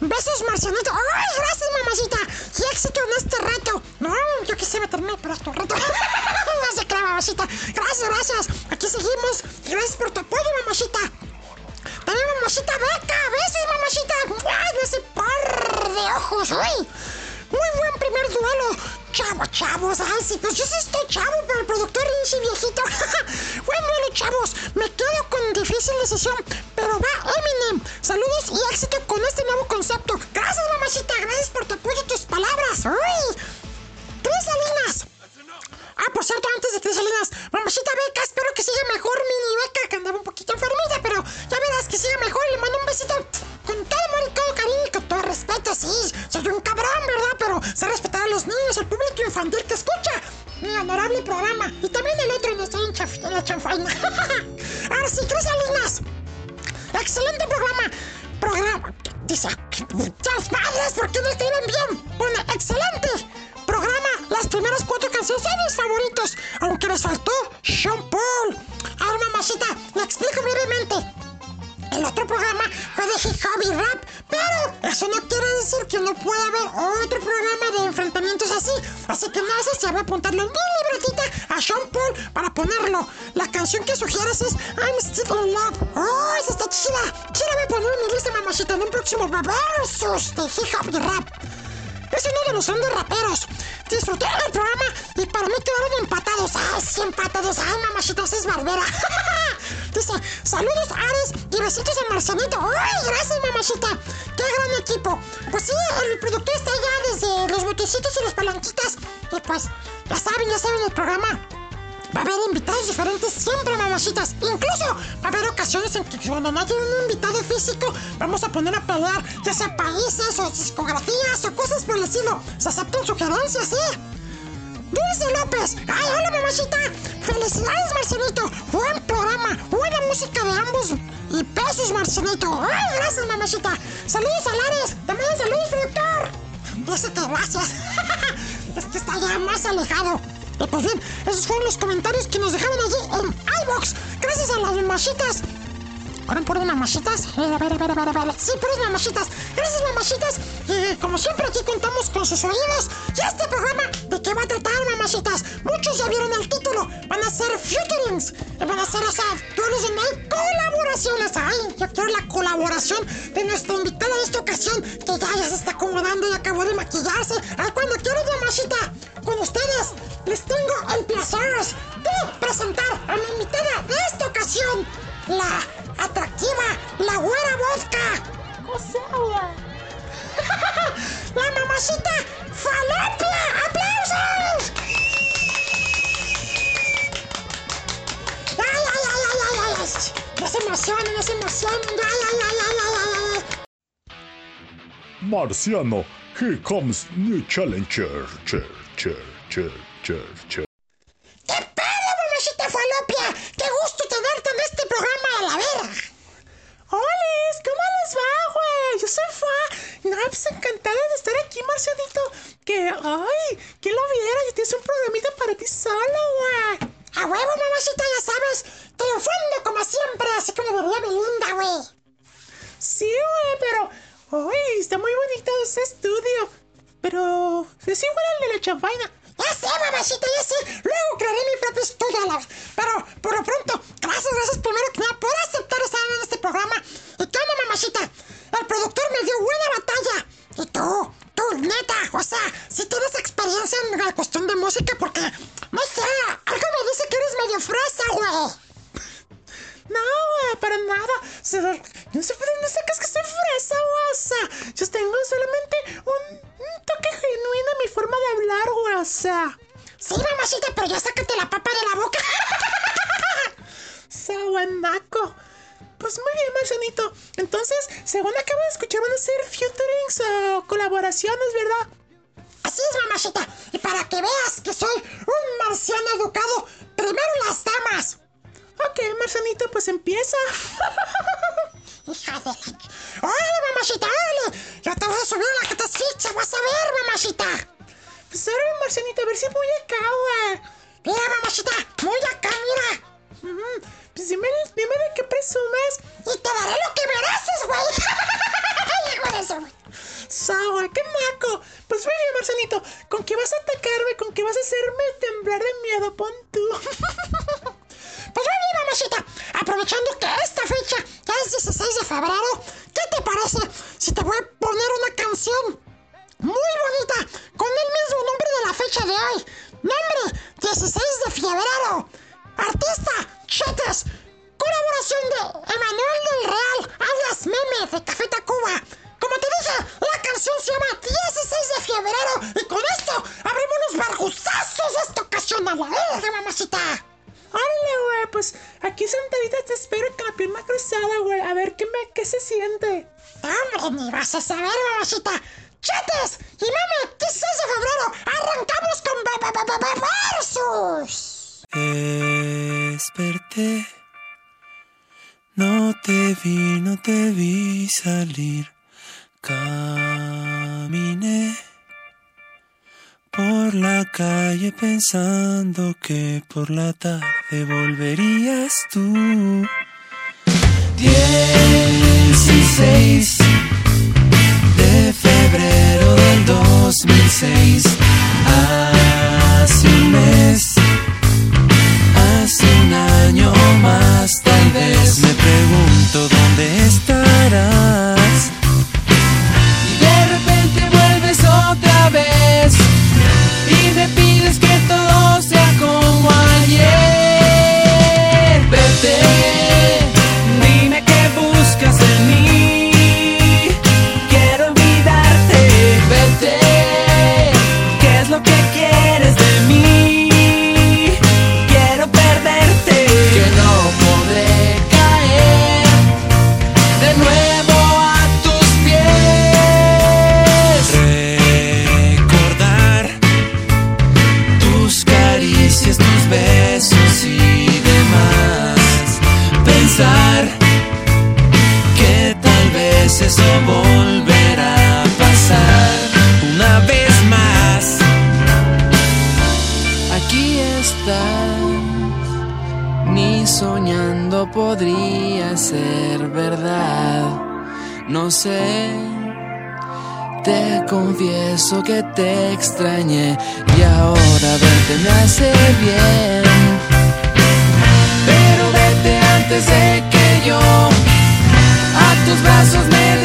Besos, Marcianito. Ay, gracias, mamacita. Y éxito en este reto. No, yo quise meterme por este reto. no se crea, mamacita. Gracias, gracias. Aquí seguimos. Gracias por tu apoyo, mamacita. También mamacita beca. Besos, mamacita. Ay, ese par de ojos. Uy. Muy buen primer duelo. Chavo, chavos. Ay, sí, pues yo sí estoy chavo, pero el productor es viejito. buen duelo, chavos. Me quedo con difícil decisión, pero va Eminem. Saludos y éxito con este nuevo concepto. Gracias, mamacita. Gracias por tu apoyo y tus palabras. Uy. Tres Salinas. Ah, por cierto, antes de Tres Salinas, mamacita Beca, espero que siga mejor Mini Beca, que andaba un poquito enfermita, pero ya verás que siga mejor. Le mando un besito con todo amor y todo cariño respeto, sí. Soy un cabrón, ¿verdad? Pero sé respetar a los niños, al público infantil que escucha mi honorable programa. Y también el otro no estoy en, la chanfaina. Ahora sí, Tres Salinas. Excelente programa. Programa. Dice, ¡Chas padres! ¿Por qué no escriben bien? Bueno, excelente programa. Las primeras cuatro canciones son mis favoritos, aunque les faltó Sean Paul. Ahora, mamacita, le explico brevemente. El otro programa fue de hip hop y rap, pero eso no quiere decir que no pueda haber otro programa de enfrentamientos así. Así que sé si voy a apuntarle en mi libretita a Sean Paul para ponerlo. La canción que sugieres es I'm Still in Love. ¡Oh, esa está chida! Chida voy poner en mi lista, mamacita, en un próximo versus de hip hop y rap. Es uno de los grandes raperos. Disfruté del programa y para mí quedaron empatados. ¡Ay, sí, empatados! ¡Ay, mamacita, es barbera! Dice, saludos Ares y besitos a Marcianito. ¡Ay, gracias, mamacita! ¡Qué gran equipo! Pues sí, el productor está allá desde los botecitos y las palanquitas. Y pues, ya saben, ya saben el programa. Va a haber invitados diferentes siempre, mamacitas. Incluso va a haber ocasiones en que cuando no haya un invitado físico, vamos a poner a pelear ya sea países o discografías o cosas por el estilo. Se aceptan sugerencias, ¿sí? Dulce López. ¡Ay, hola, mamacita! ¡Felicidades, Marcelito! Buen programa, buena música de ambos. Y besos, Marcelito. ¡Ay, gracias, mamacita! ¡Saludos a Lares! ¡También saludos, productor! Dice que gracias. es que está ya más alejado. Y pues bien, esos fueron los comentarios que nos dejaron allí en iBox. Gracias a las machitas fueron puras mamachitas. Eh, vale, vale, vale, vale. Sí, puras mamachitas. Gracias, mamachitas. Eh, como siempre, aquí contamos con sus oídos. Y este programa, ¿de qué va a tratar, mamachitas? Muchos ya vieron el título. Van a ser featurings. Eh, van a ser, o sea, duelos donde hay colaboraciones. Ay, yo quiero la colaboración de nuestra invitada de esta ocasión. Que ya, ya se está acomodando y acabó de maquillarse. Ay, cuando quiero, mamachita. Con ustedes, les tengo el placer de presentar a mi invitada de esta ocasión. La atractiva, la güera bosca. O sea, güera. la mamacita falopia. ¡Aplausos! ¡Ay, ay, ay, ay, ay, ay! No se emocionen, no se emocionen. ¡Ay, ay, ay, ay, ay, ay! Marciano, here comes new challenger. Cher, cher, cher, cher, cher. Confieso que te extrañé y ahora verte me hace bien. Pero vete antes de que yo a tus brazos me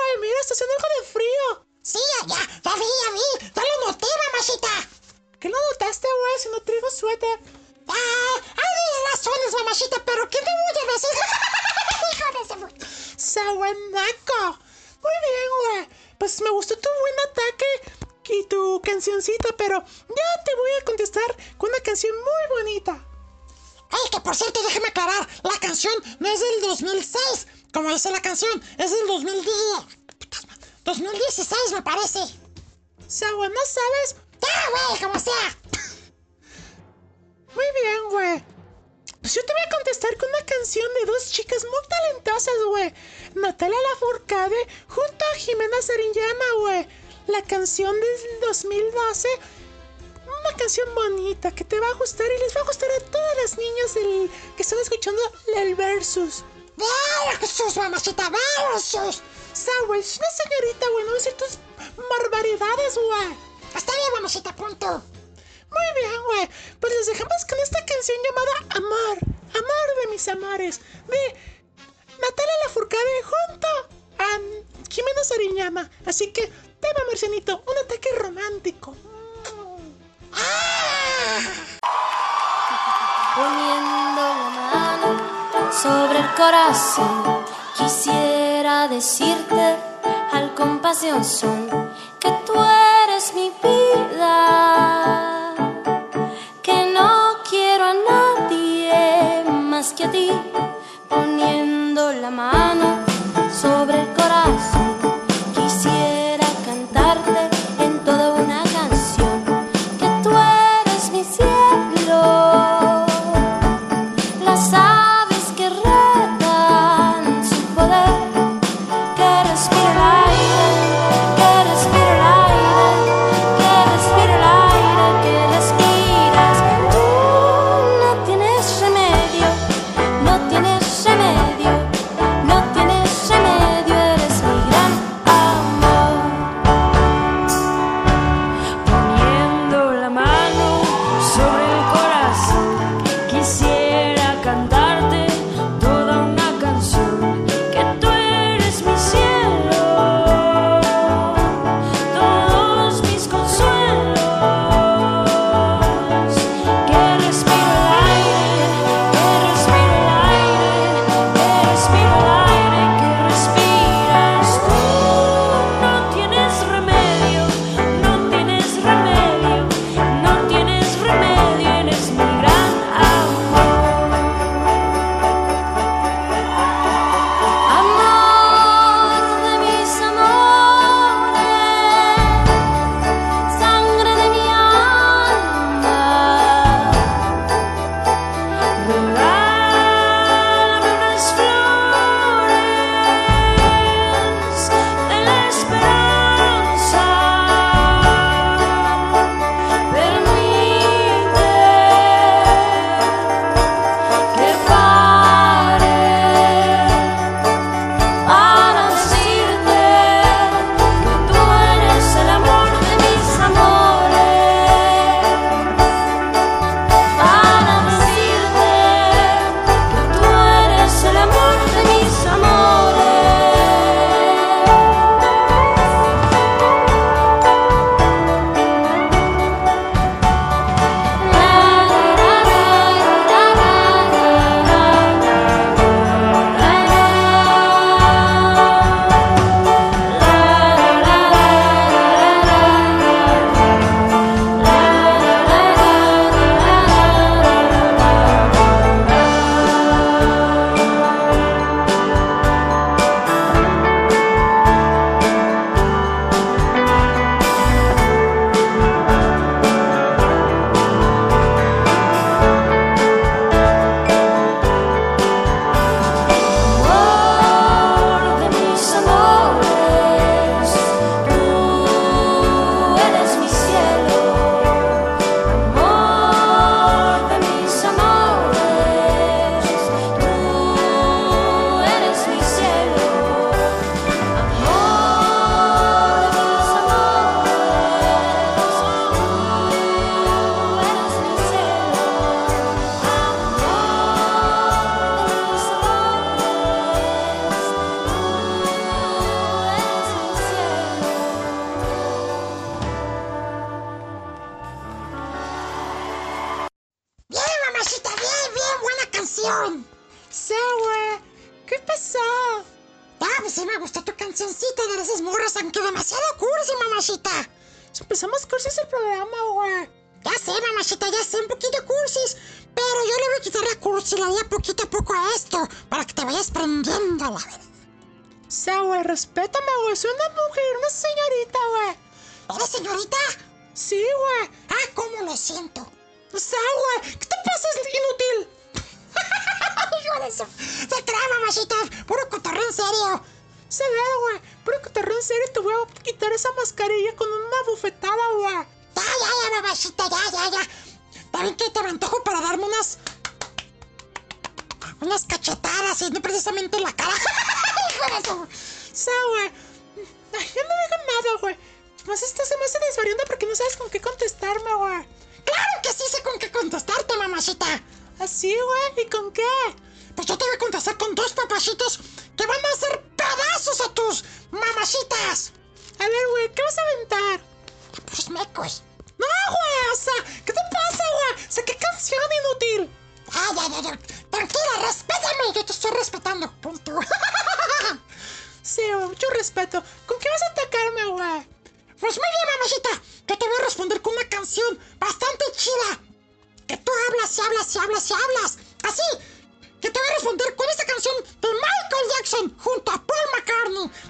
güey, mira, está haciendo algo de frío. Sí, ya, ya, ya vi, ya vi. Ya lo noté, mamacita. ¿Qué lo notaste, güey, si no traigo suéter? Ah, hay razones, mamacita, pero ¿qué te voy a decir? Hijo de ese mu- O sea, güey, naco. Muy bien, güey. Pues me gustó tu buen ataque y tu cancioncita, pero ya te voy a contestar con una canción muy bonita. Ay, que por cierto, déjeme aclarar, la canción no es del 2006, como dice la canción, es del 2010. Putas madre, 2016, me parece. O sea, güey, ¿no sabes? Ya, güey, como sea. Muy bien, güey. Pues yo te voy a contestar con una canción de dos chicas muy talentosas, güey. Natalia Lafourcade junto a Jimena Sariñana, güey. La canción del 2012. Una canción bonita que te va a gustar y les va a gustar a todas las niñas del, que están escuchando el versus. Versus, mamacita, versus. Es una señorita, güey, no decir tus barbaridades, güey. Está bien, mamacita, punto. Muy bien, güey. Pues les dejamos con esta canción llamada Amor. Amor de mis amores. De Natalia Lafourcade junto a Jimena Sariñana. Así que, tema, Marcianito, un ataque romántico. poniendo la mano sobre el corazón. Quisiera decirte al compasión son que tú eres mi vida, que no quiero a nadie más que a ti, poniendo la mano sobre el corazón.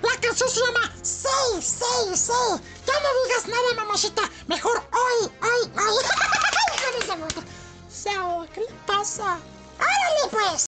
La canción se llama Say, Say, Say. Ya no digas nada, mamachita. Mejor hoy, hoy, hoy. ¿Qué le pasa? ¡Órale, pues!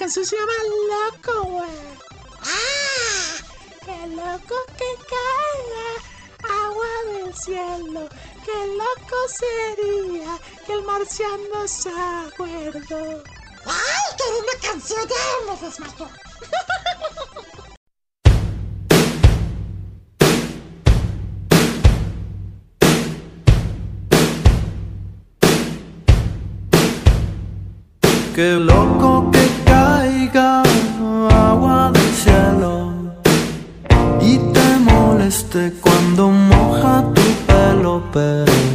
canción se llama Loco, güey. ¡Ah! ¡Qué loco que caiga agua del cielo! ¡Qué loco sería que el marciano se acuerdo! ¡Ay, que era una canción de Hermes, ¡Qué loco que agua del cielo y te moleste cuando moja tu pelo, pero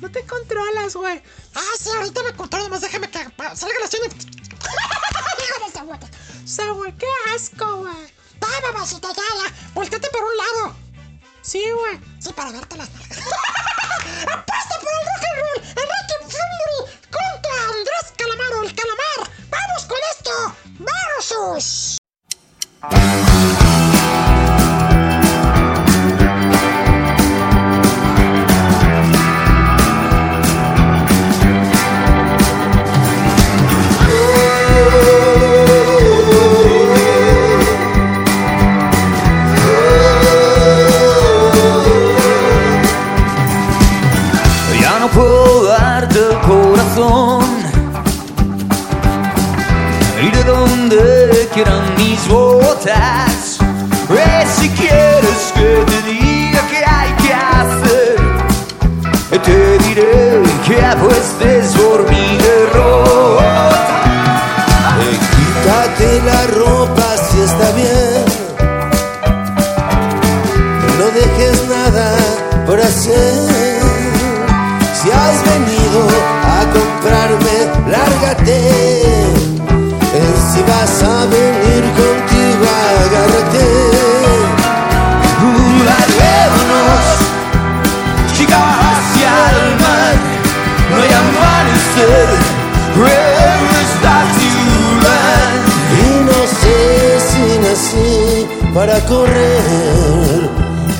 No te controlas, güey. Ah, sí, ahorita me contaron, nomás déjame que salga la escena. Saúl, qué asco, güey. Va, mamacita, ya, ya. Volteate por un lado. Sí, güey. Sí, para verte las nalgas. ¡Apuesta por el rock and roll! ¡Enrique Fumbri junto a Andrés Calamaro, el calamar! ¡Vamos con esto! ¡Versus! Que por mi para correr,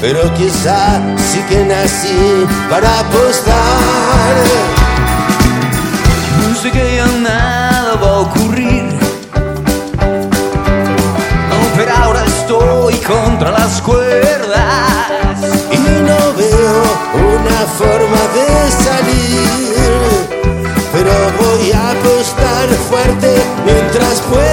pero quizá sí que nací para apostar. No sé que ya nada va a ocurrir No, pero ahora estoy contra las cuerdas Y no veo una forma de salir, pero voy a apostar fuerte mientras pueda.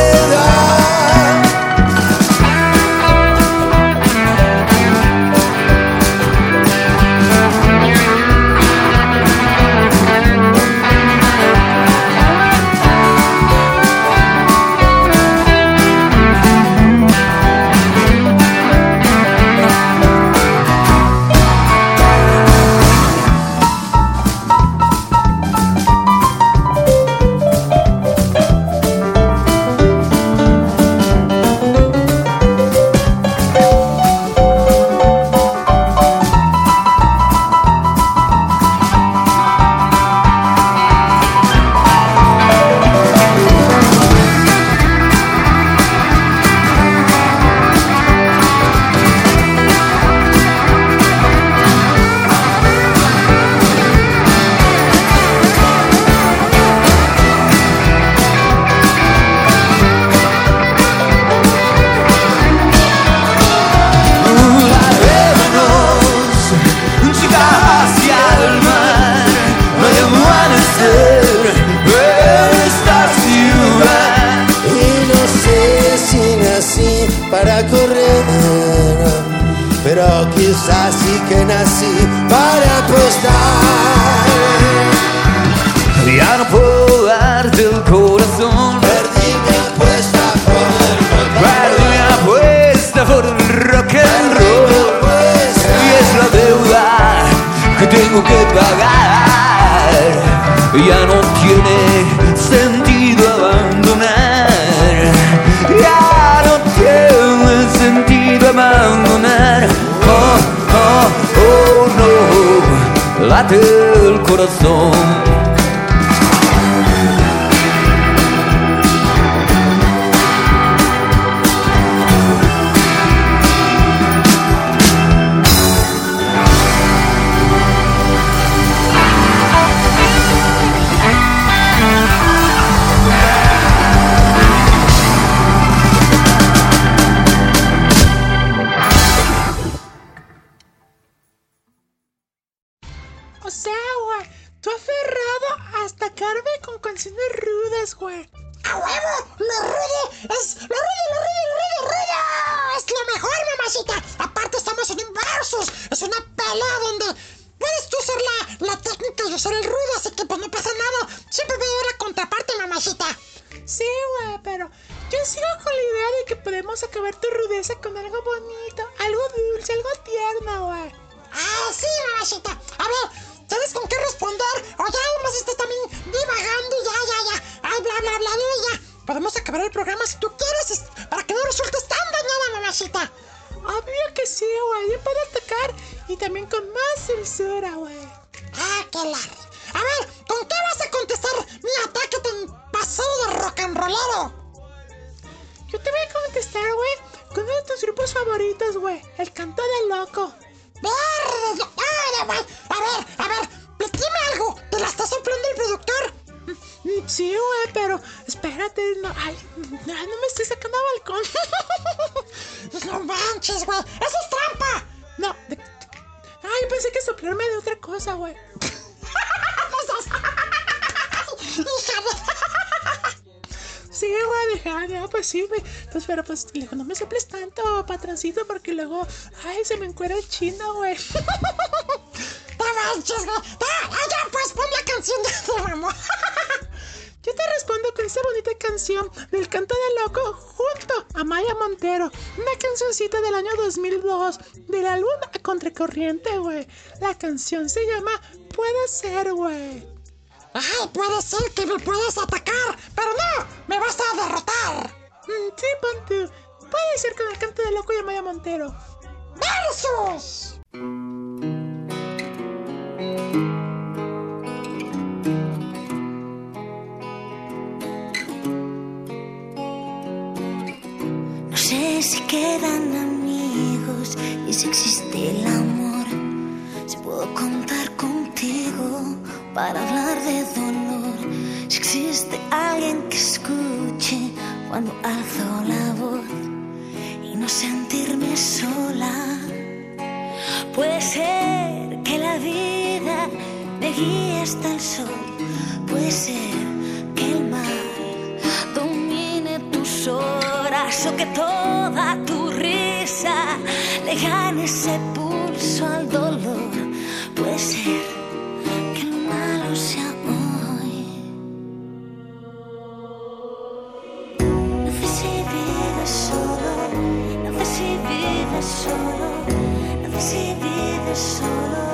Quizás sí que nací para apostar. Ya no puedo darte el corazón. Perdí mi apuesta por el rock and Perdí mi apuesta por el rock and roll. Y es la deuda que tengo que pagar. Ya no tiene sentido abandonar. Ya no tiene sentido abandonar late el corazón. La canción se llama Puede ser, güey. Ay, puede ser que me puedas atacar, pero no, me vas a derrotar. Mm, sí, Pontu. Puede ser que me cante de loco Maya Montero. ¡Versus! No sé si quedan amigos y si existe la para hablar de dolor. Si existe alguien que escuche cuando alzo la voz y no sentirme sola. Puede ser que la vida me guíe hasta el sol. Puede ser que el mal domine tus horas o que toda tu risa le gane ese pulso al dolor. Puede ser. solo, no sé si solo.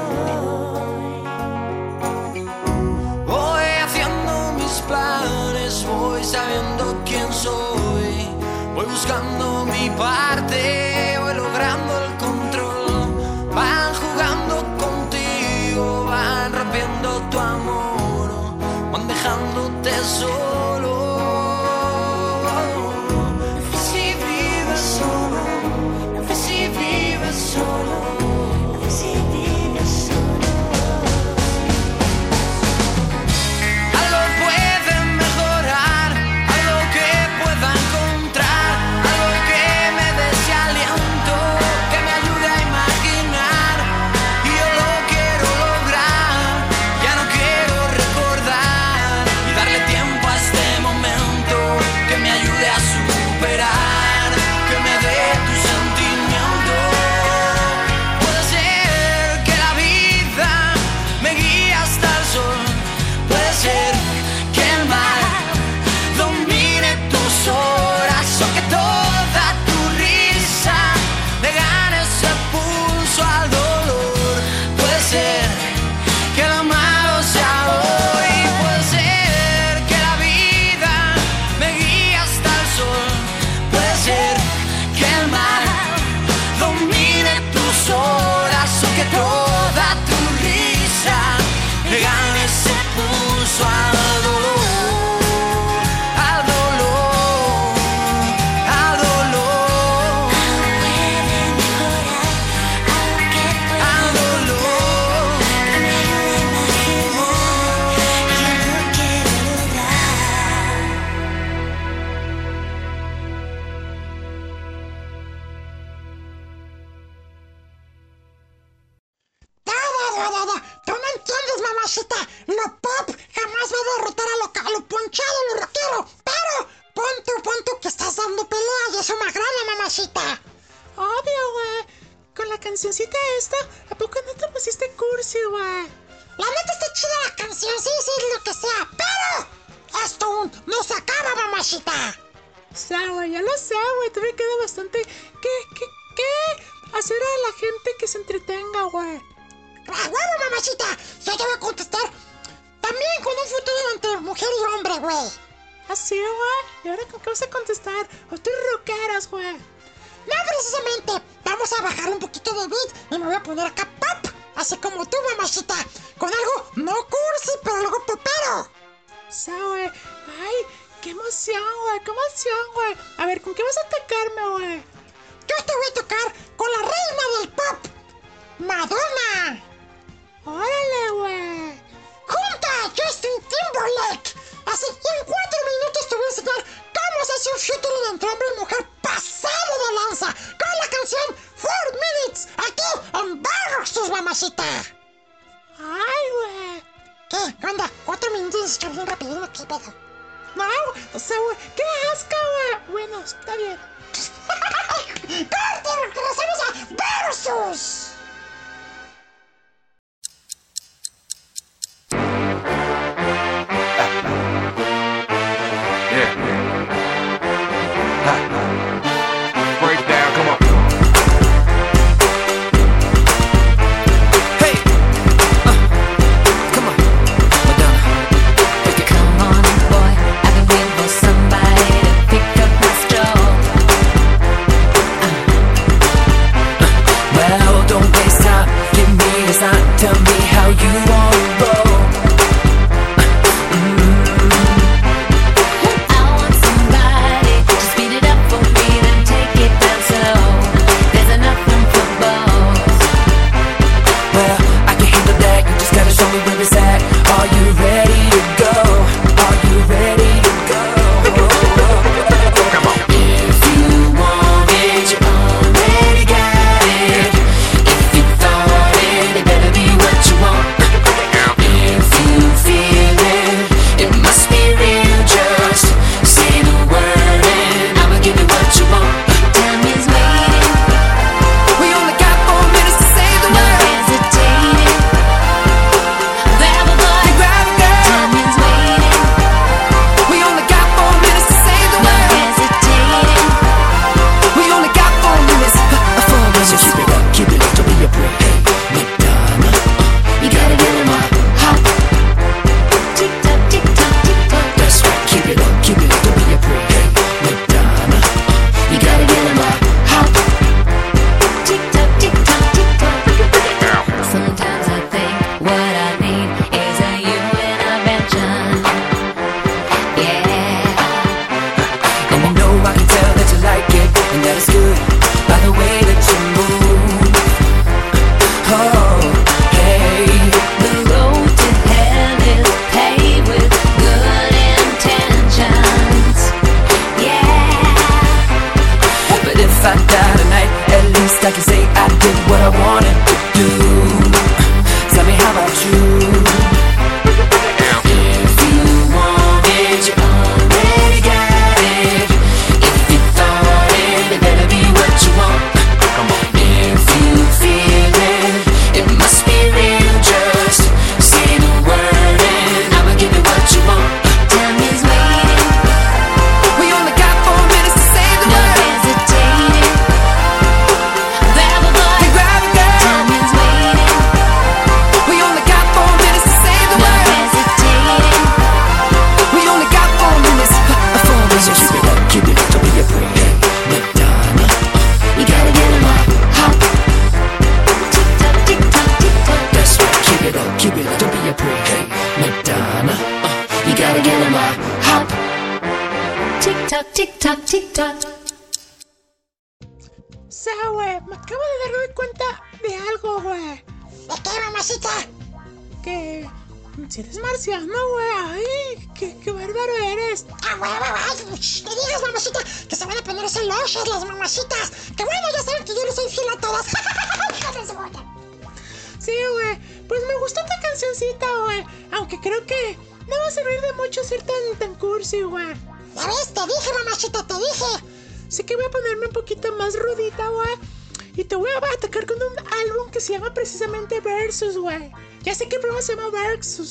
madre, güey. ¿Así, güey? ¿Y ahora con qué vas a contestar? ¡Oh, ¡O estoy roqueras, güey! No, precisamente. Vamos a bajar un poquito de beat y me voy a poner acá pop. Así como tú, mamachita. Con algo no cursi, pero algo popero. ¿Sabe? ¡Ay! ¡Qué emoción, güey! ¡Qué emoción, güey! A ver, ¿con qué vas a atacarme, güey? Yo te voy a tocar con la reina del pop. ¡Madonna! ¡Órale, güey! ¡Junta a Justin Timberlake! Así, en cuatro minutos te voy a enseñar cómo se hace un shooter entre hombre y mujer pasado de lanza con la canción Four Minutes aquí en Barroxus, mamacita. Ay, güey. ¿Qué? ¿Qué onda? Cuatro minutos de bien rapidito, ¿qué pedo? No, o sea, qué asco, güey. Bueno, está bien. ¡Corte! ¡Regresamos a Versus!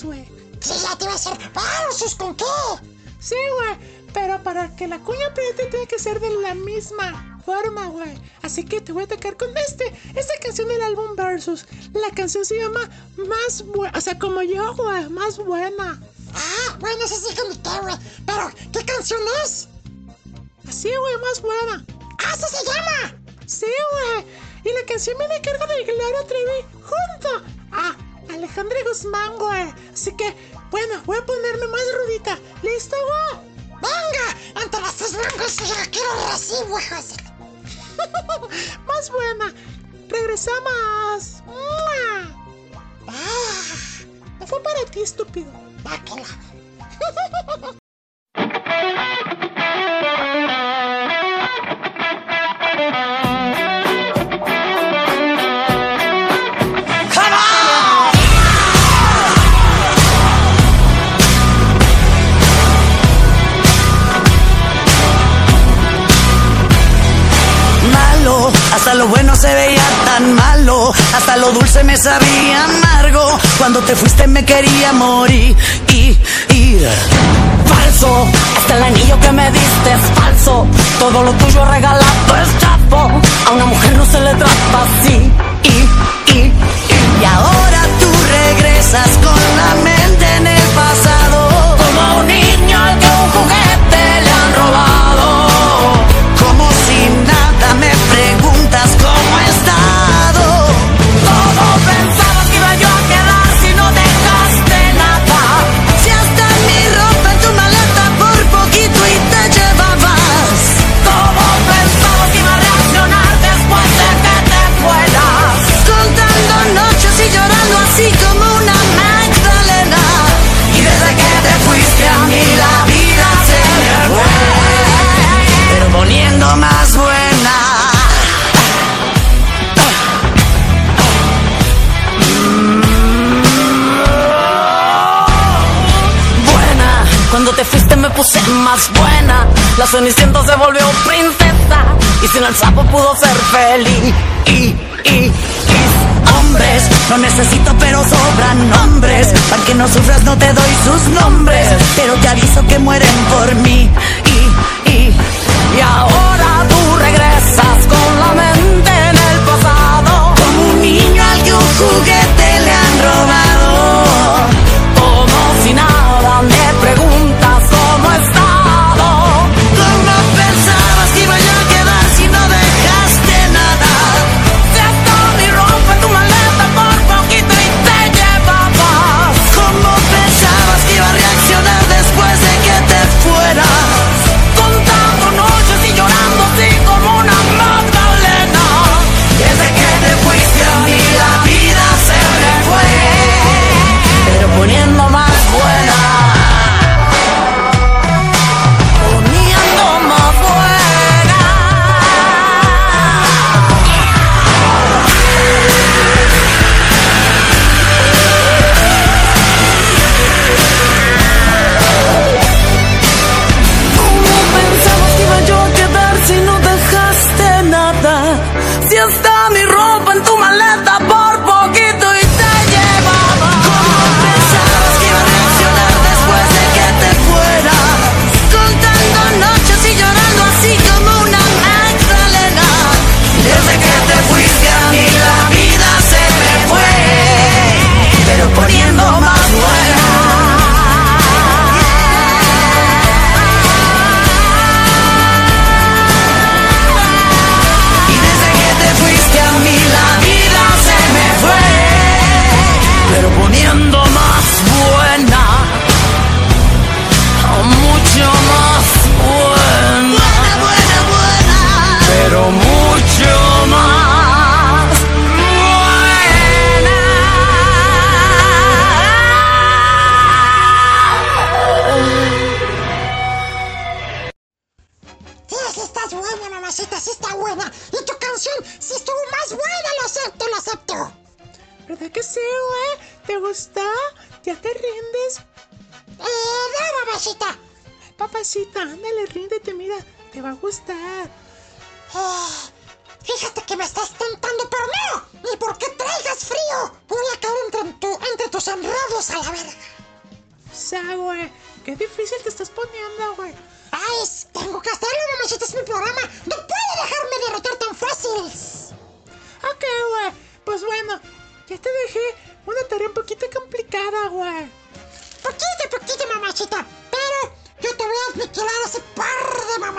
Vamos, güey. Sí, ya te iba a hacer. ¡Vamos, con qué! Sí, güey. Pero para que la cuña apriete tiene que ser de la misma forma, güey. Así que te voy a atacar con este. Esta canción del álbum Versus. La canción se llama Más Buena. O sea, como yo, güey. Más buena. Ah, bueno, eso sí que me. Cuando te fuiste me quería morir. el sapo pudo ser feliz. Y, y, y hombres, no necesito pero sobran hombres. Para que no sufras no te doy sus nombres, pero te aviso que mueren por mí. Y, y, y ahora tú regresas con la mente en el pasado, como un niño al que un juguete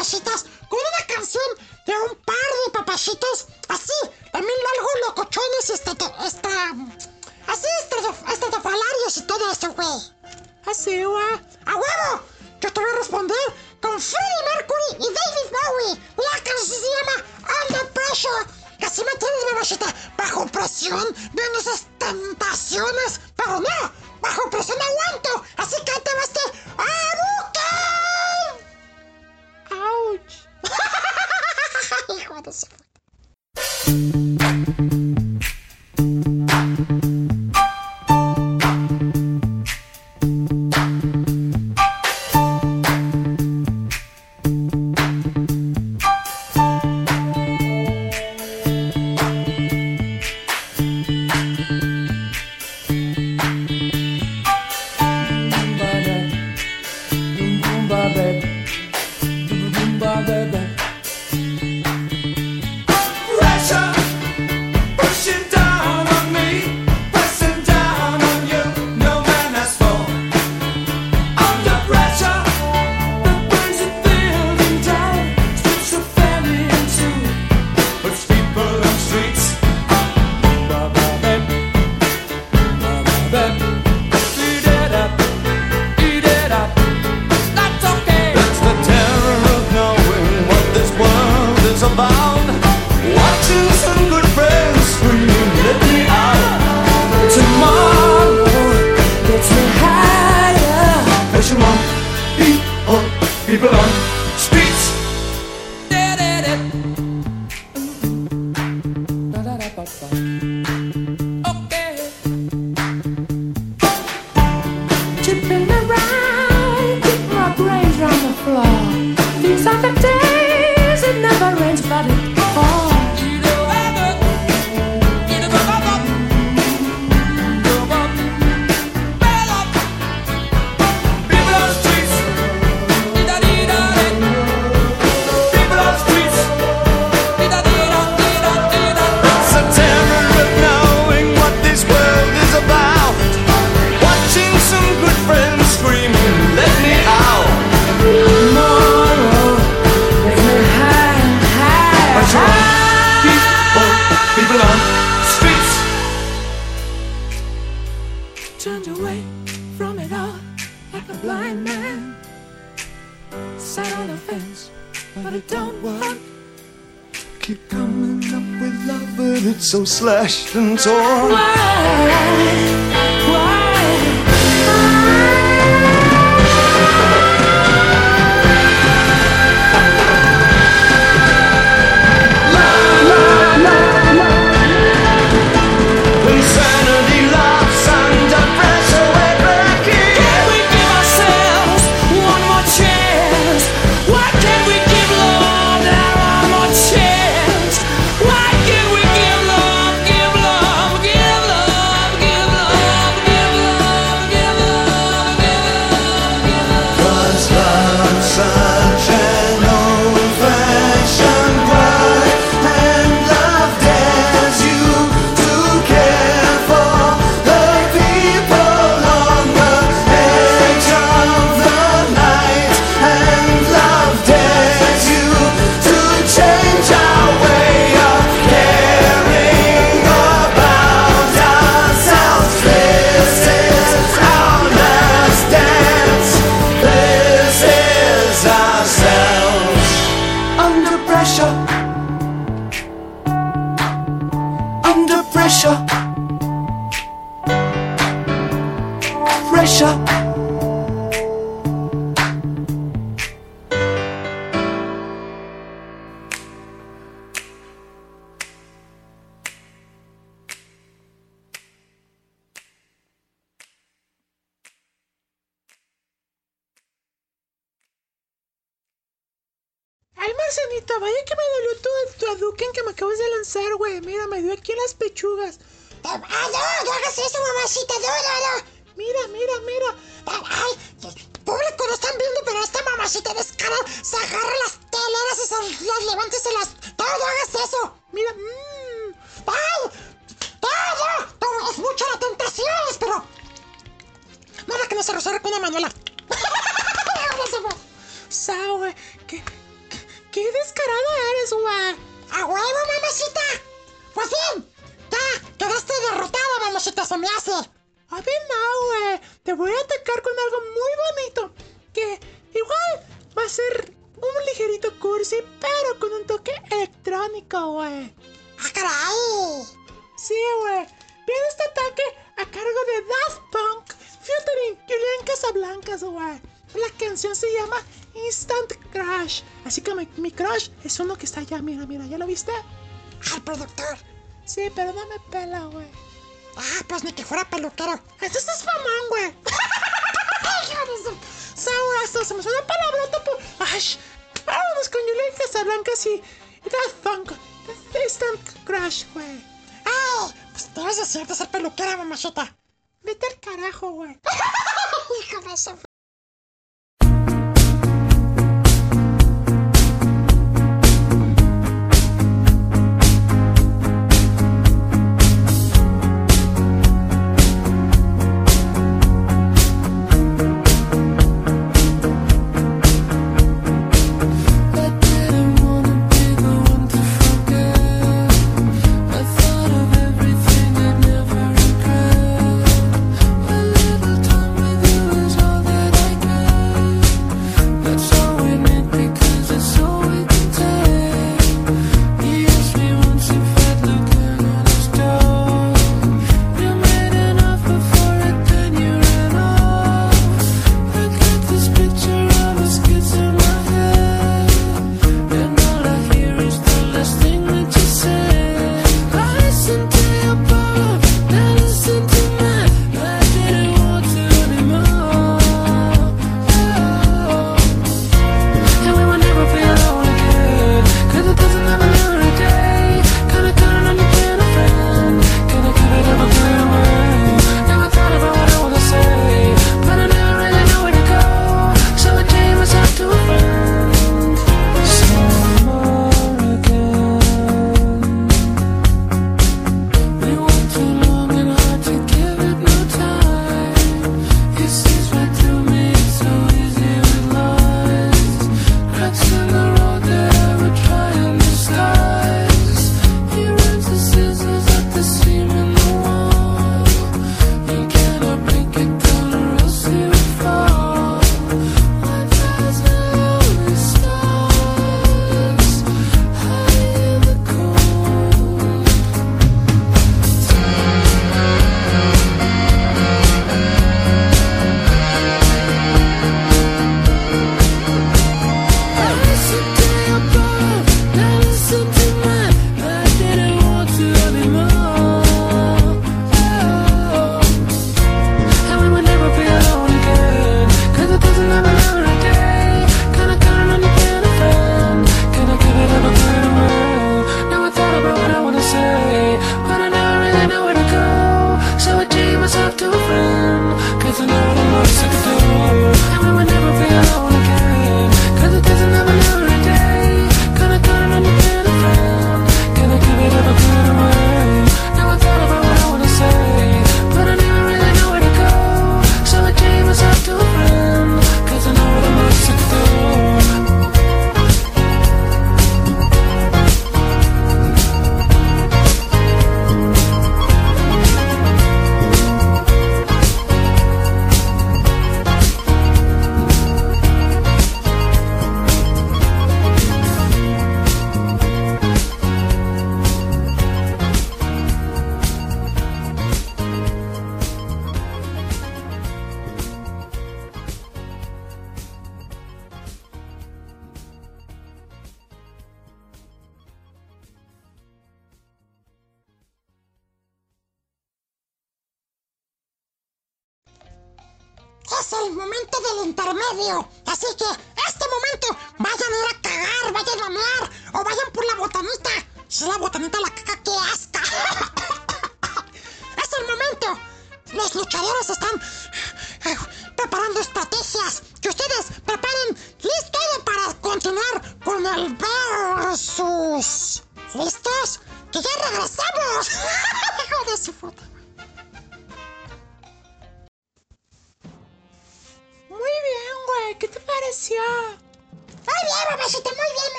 con una canción de un par de papacitos así, también algo locochones, esta, esta, así estatofalarios este, y todo eso, güey. Así, güey. ¡A huevo! Yo te voy a responder con Freddie Mercury y David Bowie. La canción se llama Under Pressure. Casi me tienes, mamachita, bajo presión de nuestras tentaciones. Pero no, bajo presión aguanto. Así que te este ¡Abuca! Ouch!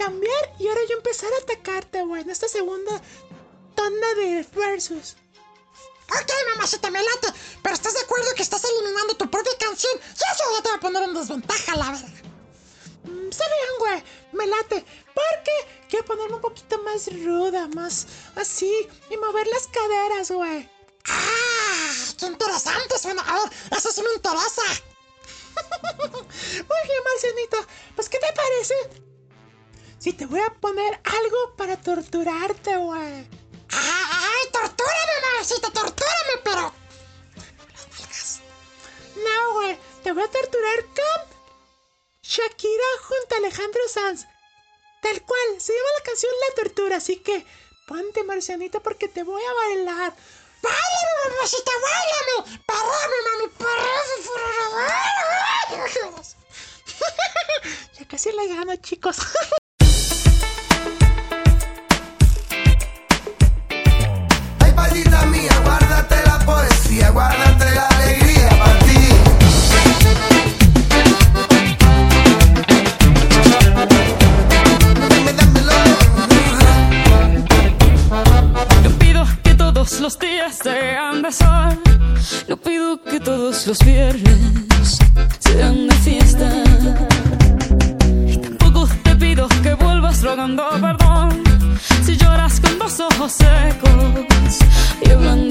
cambiar y ahora yo empezar a atacarte, güey, en esta segunda tanda de versus. Ok, mamacita, me late. Pero ¿estás de acuerdo que estás eliminando tu propia canción? Y eso ya te va a poner en desventaja, la verdad. Mm, Está bien, güey, me late. Porque quiero ponerme un poquito más ruda, más así, y mover las caderas, güey. ¡Ah! ¡Qué interesante suena! A ver, eso sí me interesa. Muy bien, Marcianito. Pues, ¿qué te parece? Si te voy a poner algo para torturarte, güey. ¡Ay, tortúrame, mamacita, tortúrame, pero... No, güey, te voy a torturar con Shakira junto a Alejandro Sanz. Tal cual, se llama la canción La Tortura, así que ponte, Marcianito, porque te voy a bailar. ¡Báilame, mamacita, báilame! ¡Parame, mami, parame! ya casi le gano, chicos. los viernes sean de fiesta. Y tampoco te pido que vuelvas rogando perdón. Si lloras con dos ojos secos y hablando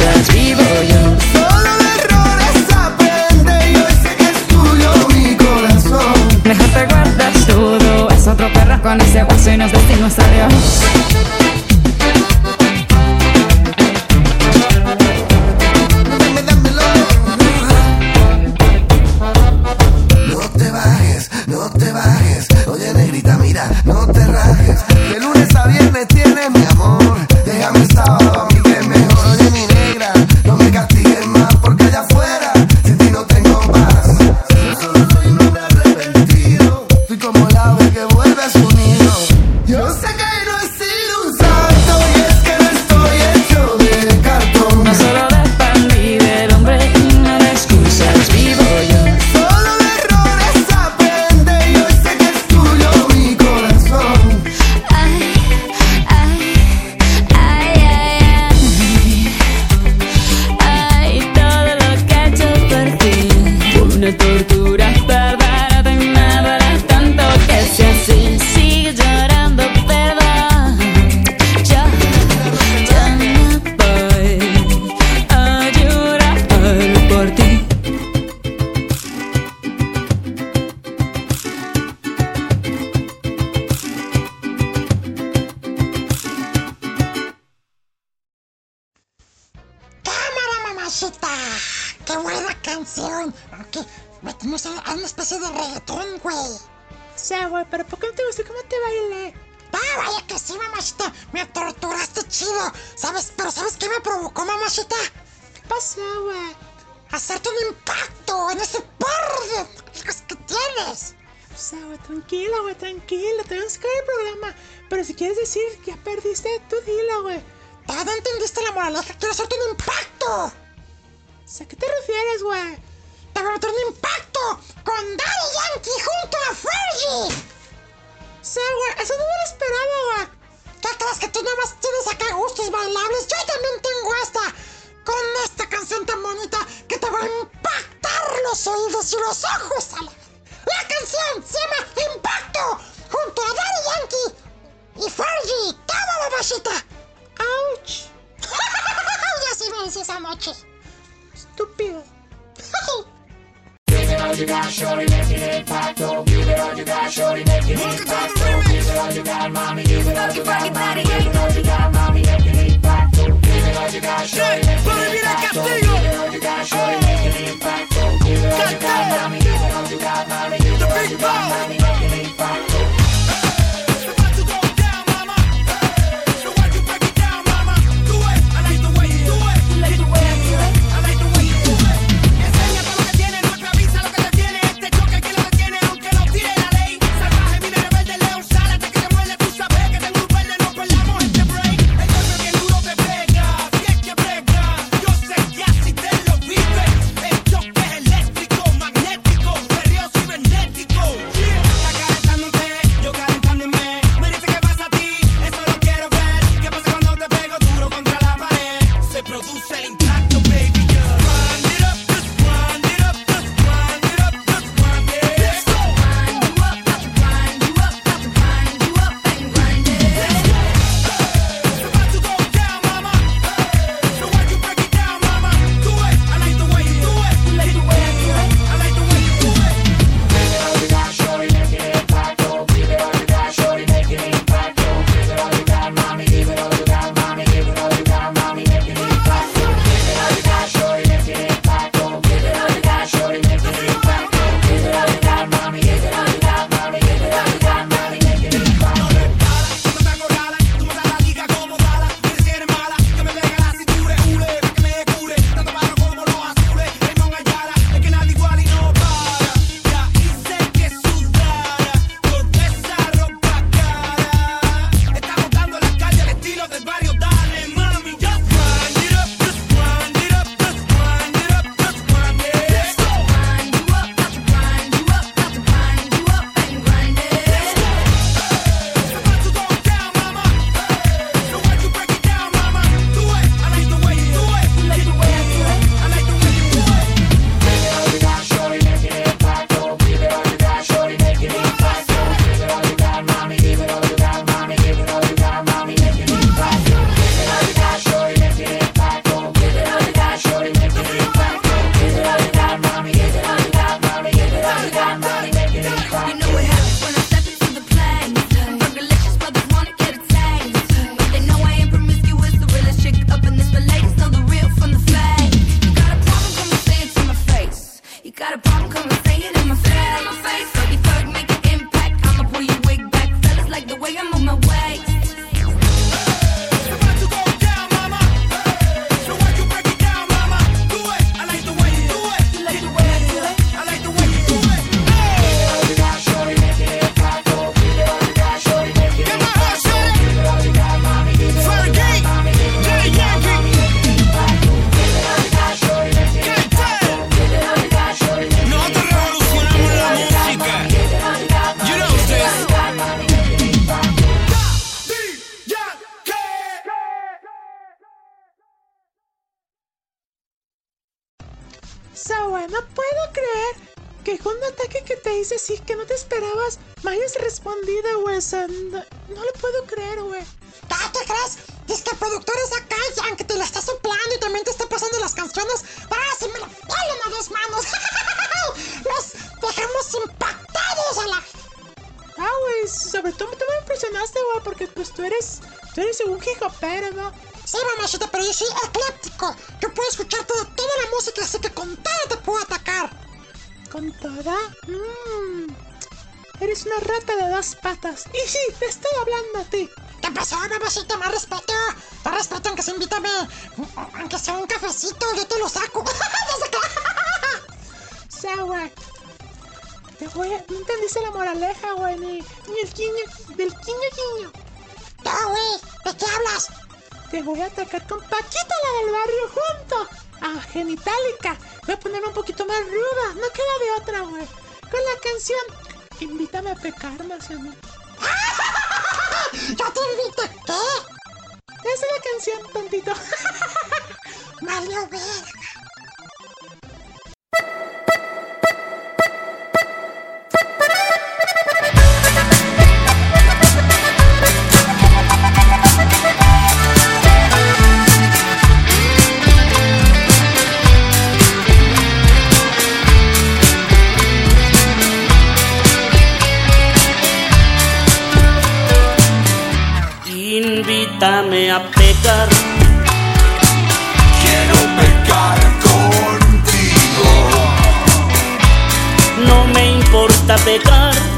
sense. Aunque invítame. Aunque sea un cafecito, yo te lo saco. O güey. Te voy a... No entendiste la moraleja, güey. Ni, ni el quiño... Del quiño quiño. No, güey. ¿De qué hablas? Te voy a atacar con Paquita, la del barrio, junto a Genitalica. Voy a ponerme un poquito más ruda. No queda de otra, güey. Con la canción Invítame a pecar, Marciano. ¡Yo te invito! ¿Qué? Esa es la canción, tontito. Mario verga. Invítame a pecar. Quiero pecar contigo. No me importa pecar.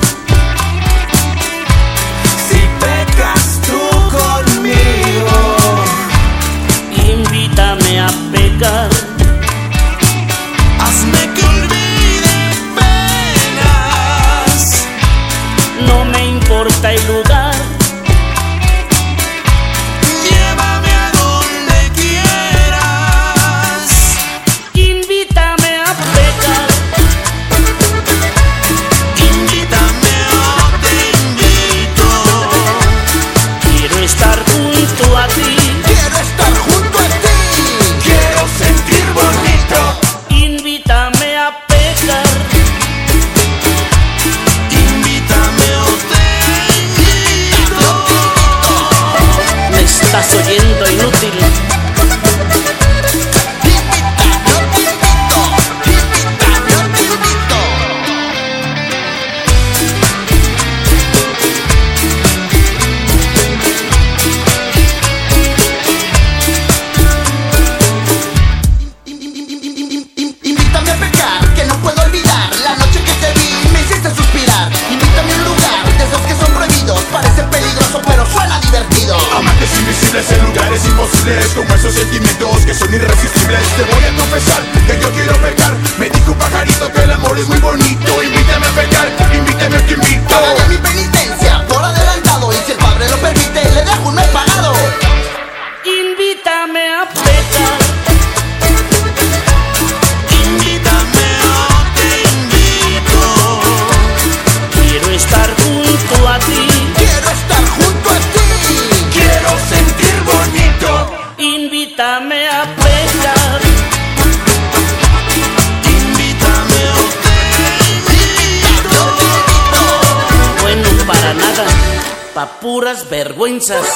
Vergüenzas.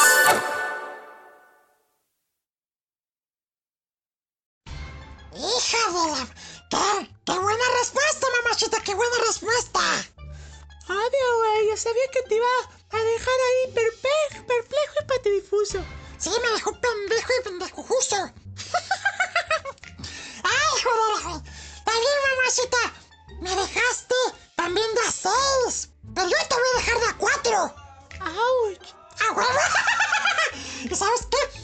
Hija de la... ¿Qué? ¡Qué buena respuesta, mamachita! ¡Qué buena respuesta! Adiós, güey. Yo sabía que te iba a dejar ahí perplejo, perplejo y patidifuso. Sí, me dejó pendejo y pendejujuso. ¡Ay, joder! También, mamacita, me dejaste también de a seis. Pero yo te voy a dejar de a cuatro. ¡Auch! ¡Ah, huevo! ¿Y sabes qué?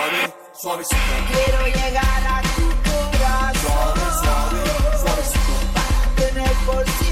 suave, suavecito. Quiero llegar a tu corazón. Suave, suave, suavecito. Para tener por sí.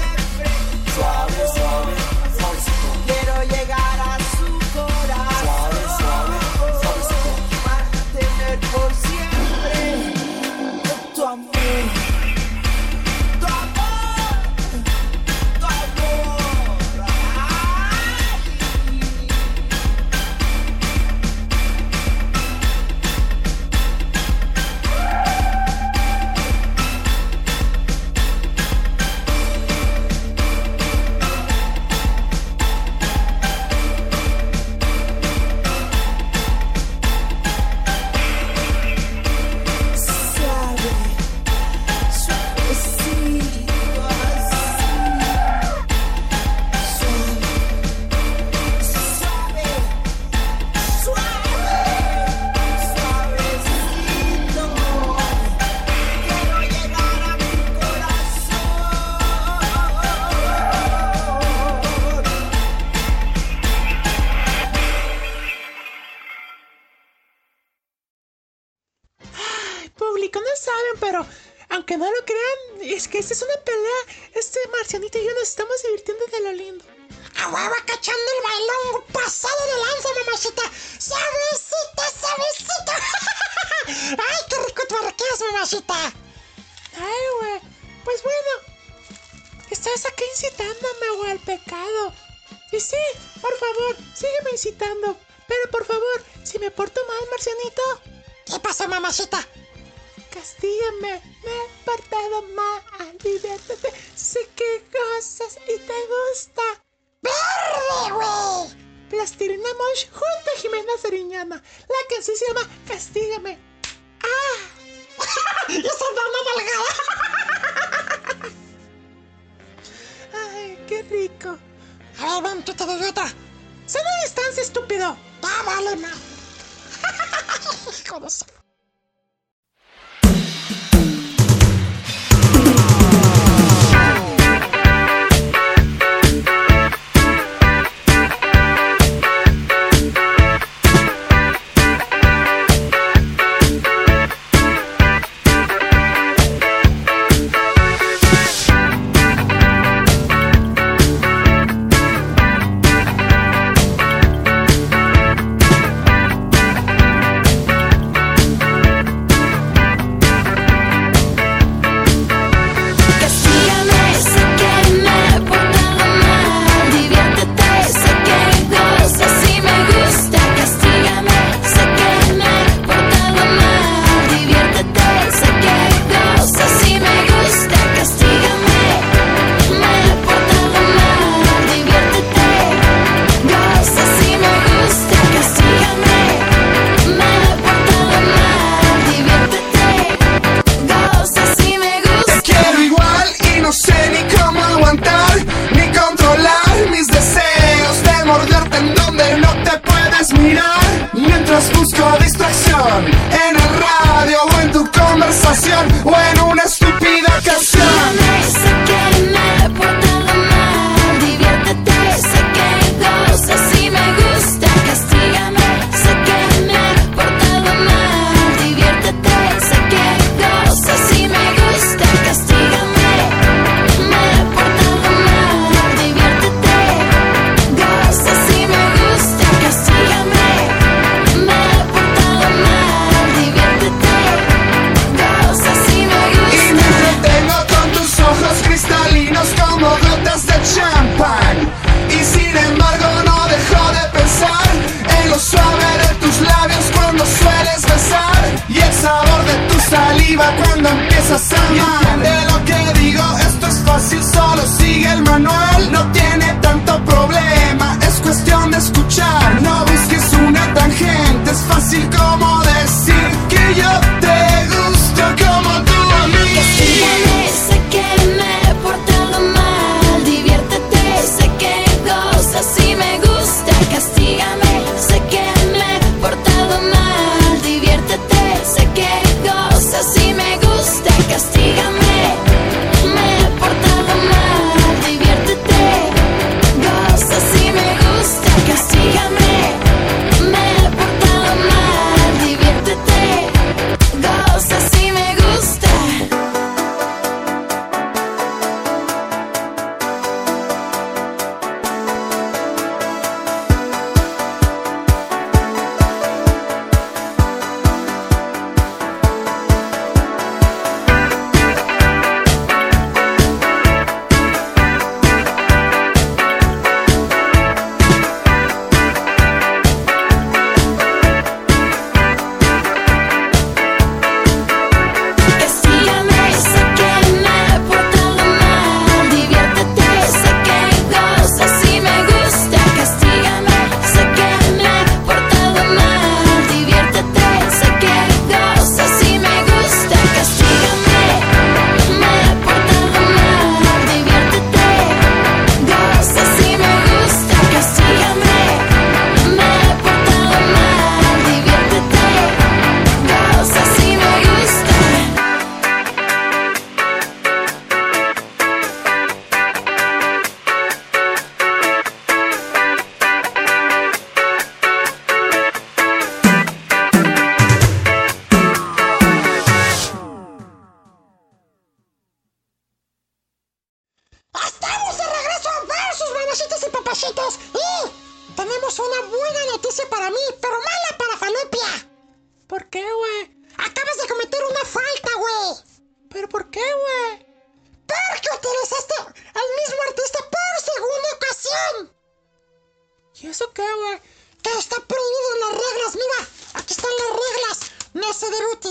aguantar ni controlar mis deseos de morderte en donde no te puedes mirar. Mientras busco distracción en el radio o en tu conversación o en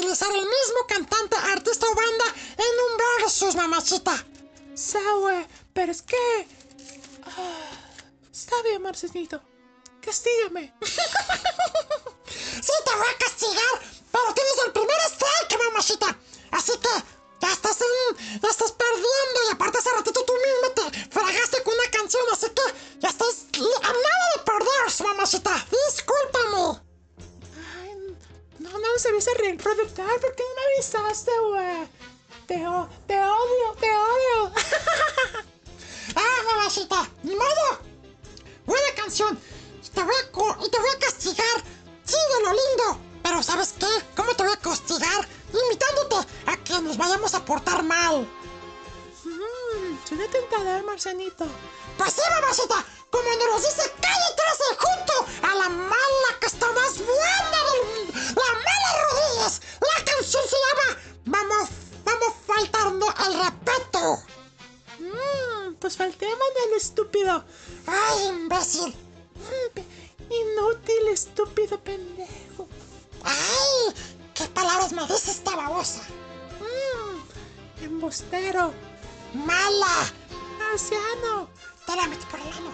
utilizar el mismo cantante, artista o banda en un versus, mamacita. Sa, güey. Pero es que. Ah, está bien, Marcelito. Castígame. Sí, te voy a castigar, pero tienes el primer strike, mamacita. Así que ya estás en, ya estás perdiendo y aparte hace ratito tú mismo te fragaste con una canción, así que ya estás a nada de perder, mamacita. Discúlpame. No, me sabías el productor. ¿Por qué no me avisaste, güey? Te, te odio, te odio. Ah, mamacita, ni modo. Buena canción. Te voy a, y te voy a castigar. Sí, de lo lindo. Pero ¿sabes qué? ¿Cómo te voy a castigar? Invitándote a que nos vayamos a portar mal. Mmm, suena tentador, Marcelito. Pues sí, mamacita, como nos dice Calle 13 junto a la mala que está más buena del mundo, la mala Rodríguez. La canción se llama Vamos, vamos faltando el respeto. Mmm, pues falté del estúpido. Ay, imbécil. Mm, Inútil, estúpido pendejo. Ay, ¿qué palabras me dice esta babosa? Mmm, embustero. Mala. Marciano. Te la metí por el ano.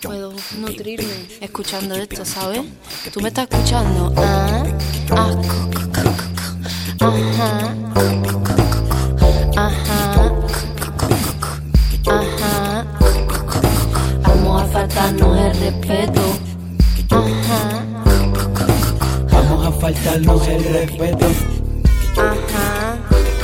Puedo nutrirme escuchando esto, ¿sabes? ¿Tú me estás escuchando? Ah, ah, cu, cu, cu, cu, cu. Ajá. Ajá. Ajá. Vamos a faltarnos el respeto. Ajá. Vamos a faltarnos el respeto. Ajá.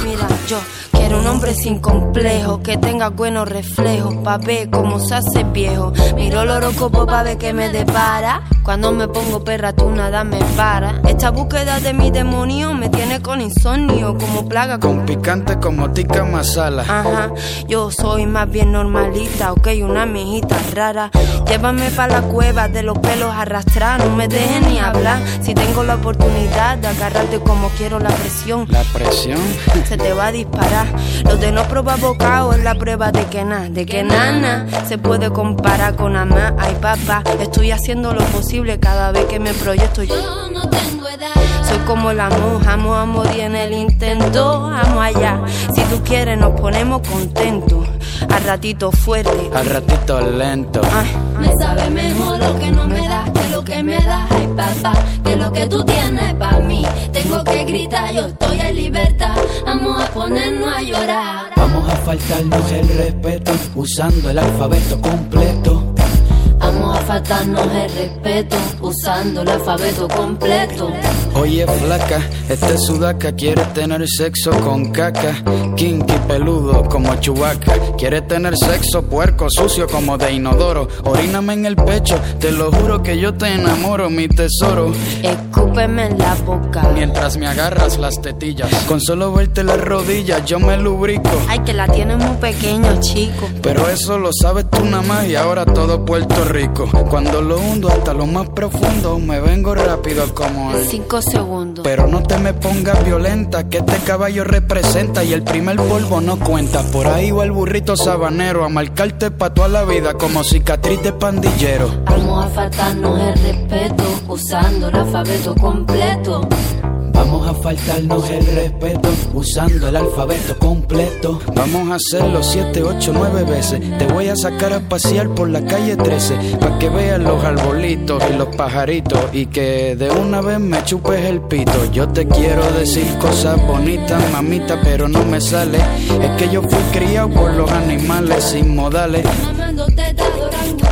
Mira, yo quiero un hombre sin complejo, que tenga buenos reflejos, pa' ver cómo se hace viejo. Miro el horóscopo pa' ver que me depara. Cuando me pongo perra, tú nada me para. Esta búsqueda de mi demonio me tiene con insomnio, como plaga. Con picante como tica masala. Ajá, yo soy más bien normalita, ok, una mijita rara. Llévame pa' la cueva de los pelos arrastrar, no me dejes ni hablar. Si tengo la oportunidad de agarrarte como quiero la presión, La presión. se te va a disparar. Lo de no probar bocado es la prueba de que nada, de que nana se puede comparar con amar. Ay, papá, estoy haciendo lo posible cada vez que me proyecto. Yo no tengo edad. Soy como el amor, amo a morir en el intento, amo allá. Si tú quieres, nos ponemos contentos. Al ratito fuerte. Al ratito lento. Me sabe mejor lo que no me das que lo que me das, ay papá, que lo que tú tienes para mí. Tengo que gritar, yo estoy en libertad, vamos a ponernos a llorar. Vamos a faltarnos el respeto usando el alfabeto completo. Vamos a faltarnos el respeto usando el alfabeto completo. Oye flaca, este sudaca quiere tener sexo con caca, kinky peludo como chubaca. Quiere tener sexo puerco, sucio como de inodoro. Oríname en el pecho, te lo juro que yo te enamoro, mi tesoro. Escúpeme en la boca. Mientras me agarras las tetillas, con solo verte las rodillas yo me lubrico. Ay, que la tienes muy pequeño, chico. Pero eso lo sabes tú nada más y ahora todo Puerto Rico. Cuando lo hundo hasta lo más profundo, me vengo rápido como el. Cinco segundos. Pero no te me pongas violenta, que este caballo representa y el primer polvo no cuenta. Por ahí va el burrito sabanero a marcarte pa' toda la vida como cicatriz de pandillero. Vamos a faltarnos el respeto usando el alfabeto completo. Vamos a faltarnos el respeto usando el alfabeto completo. Vamos a hacerlo 7, 8, 9 veces. Te voy a sacar a pasear por la calle 13 para que veas los arbolitos y los pajaritos y que de una vez me chupes el pito. Yo te quiero decir cosas bonitas, mamita, pero no me sale. Es que yo fui criado por los animales sin modales. Mamando orangutanes.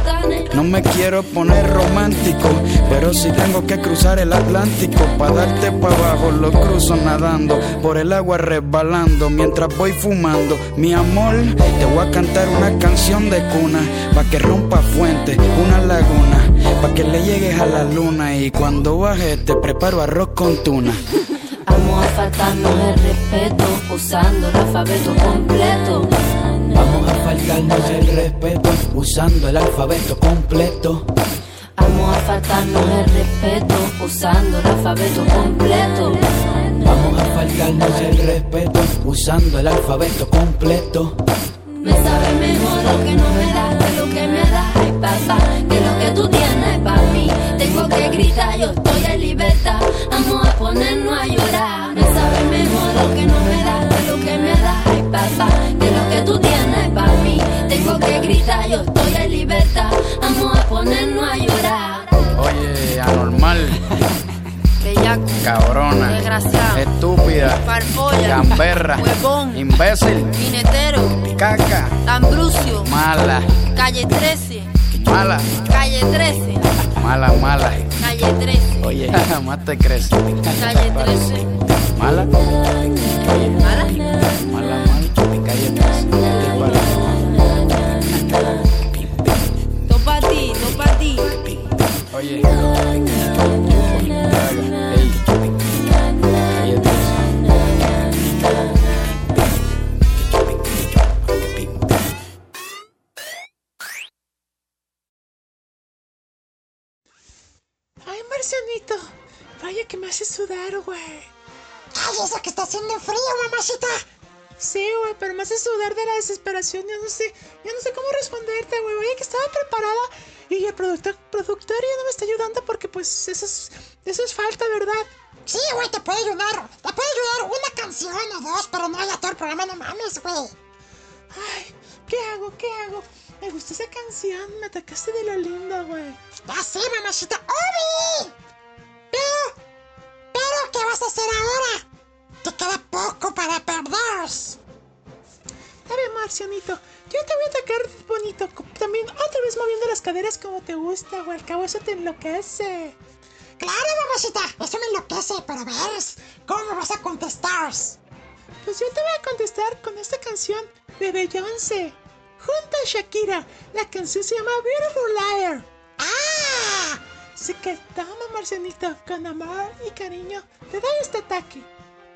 No me quiero poner romántico, pero si tengo que cruzar el Atlántico para darte para abajo, lo cruzo nadando por el agua resbalando mientras voy fumando. Mi amor, te voy a cantar una canción de cuna para que rompa fuente, una laguna, para que le llegues a la luna y cuando baje te preparo arroz con tuna. Vamos a faltarnos el respeto usando el alfabeto completo. Vamos a faltarnos el respeto usando el alfabeto completo. Vamos a faltarnos el respeto usando el alfabeto completo. Vamos a faltarnos el respeto usando el alfabeto completo. Me sabe mejor lo que no me das que lo que me das, ay papá, que lo que tú tienes para mí. Tengo que gritar, yo estoy en libertad, vamos a ponernos a llorar. Me sabe mejor lo que no me que lo que me das, ay papá, que lo que tú tienes para mí. Gritar, yo estoy en libertad, vamos a ponernos a llorar. Oye, anormal, Bellaco, cabrona, desgraciado, estúpida, farfolla, gamberra, huevón, imbécil, jinetero, caca, Ambrucio, mala, calle 13, mala, calle 13, mala, mala. calle 13, Oye, más te crees. calle 13. Mala, oye, ¿Mala? mala, mala, calle 13. ¿Qué te Todo pa' ti, todo pa' ti. Oye, ey, calle 13. Ay, Marcianito. Vaya que me hace sudar, güey. Ay, eso que está haciendo frío, mamacita. Sí, güey, pero me hace sudar de la desesperación. Ya no sé, ya no sé cómo responderte, güey. Vaya que estaba preparada y el productor, productor ya no me está ayudando porque, pues, eso es, eso es falta, ¿verdad? Sí, güey, te puede ayudar. Te puede ayudar una canción o dos, pero no haya todo el programa, no mames, güey. Ay, ¿qué hago? ¿Qué hago? Me gustó esa canción. Me atacaste de lo lindo, güey. Ya sé, mamacita. ¡Obi! Pero, pero, ¿qué vas a hacer ahora? Te queda poco para perder. A ver, Marcianito, yo te voy a atacar bonito. También otra vez moviendo las caderas como te gusta, güey. Al cabo eso te enloquece. Claro, mamacita, eso me enloquece, pero ves, ¿cómo vas a contestar? Pues yo te voy a contestar con esta canción de Beyoncé. Junto a Shakira. La canción se llama Beautiful Liar. ¡Ah! Así que toma, Marcianito, con amor y cariño, te doy este ataque.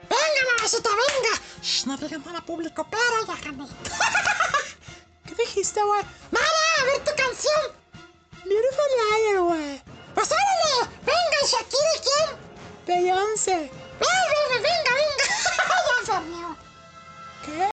Venga, mamacita, venga. Shh, no digan nada público, pero ya gané. ¿Qué dijiste, güey? Nada, a ver tu canción. Beautiful Liar, güey. Pues órale, venga, Shakira, ¿y ¿quién? Beyoncé. Venga, venga, venga, venga. ya enfermó. ¿Qué?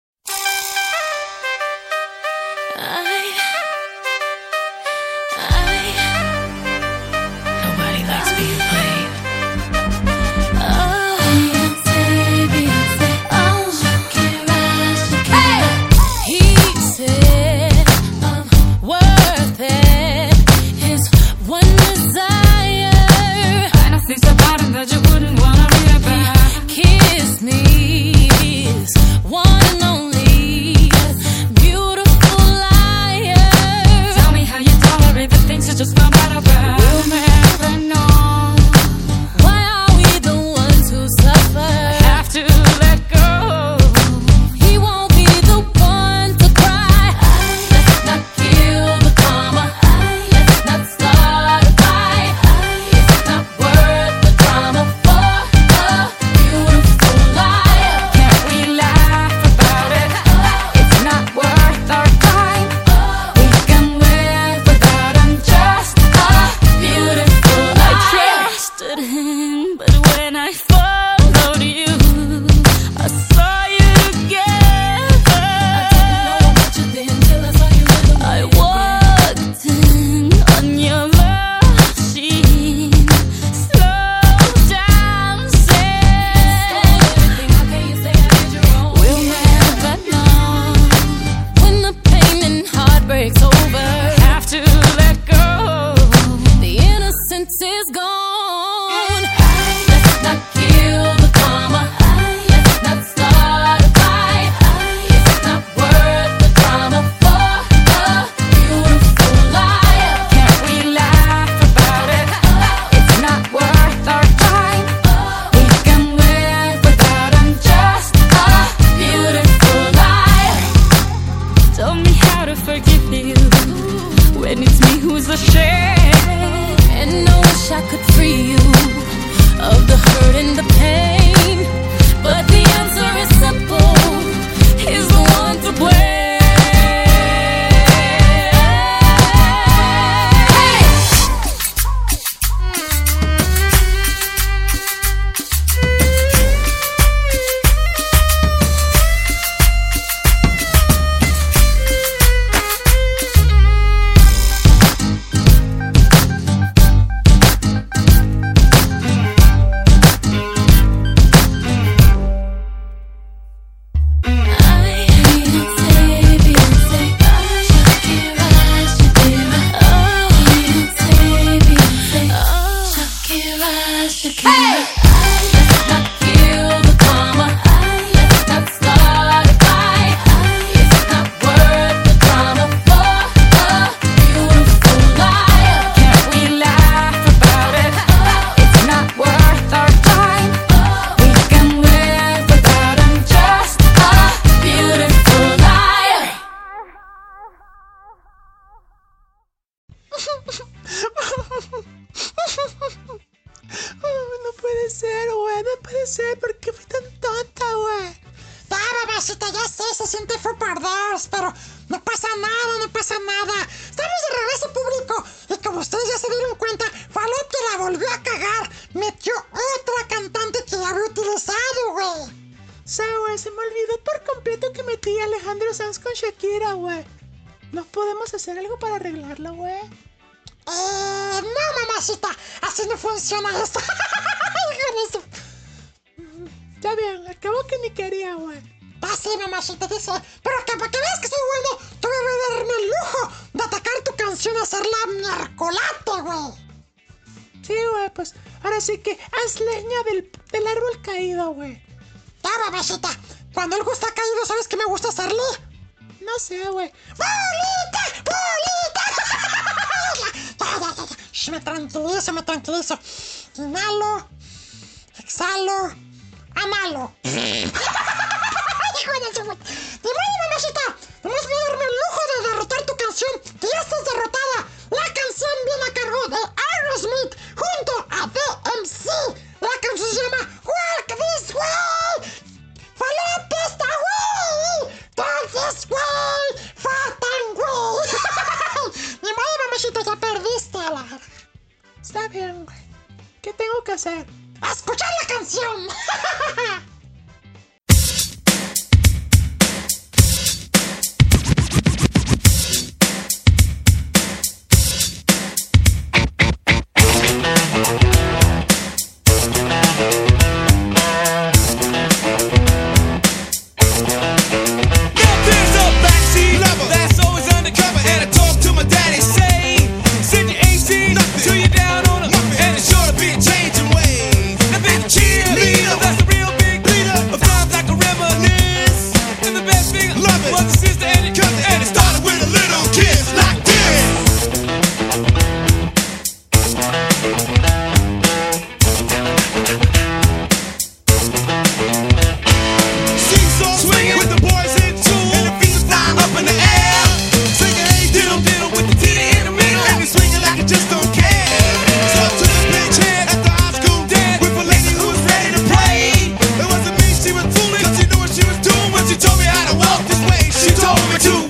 two.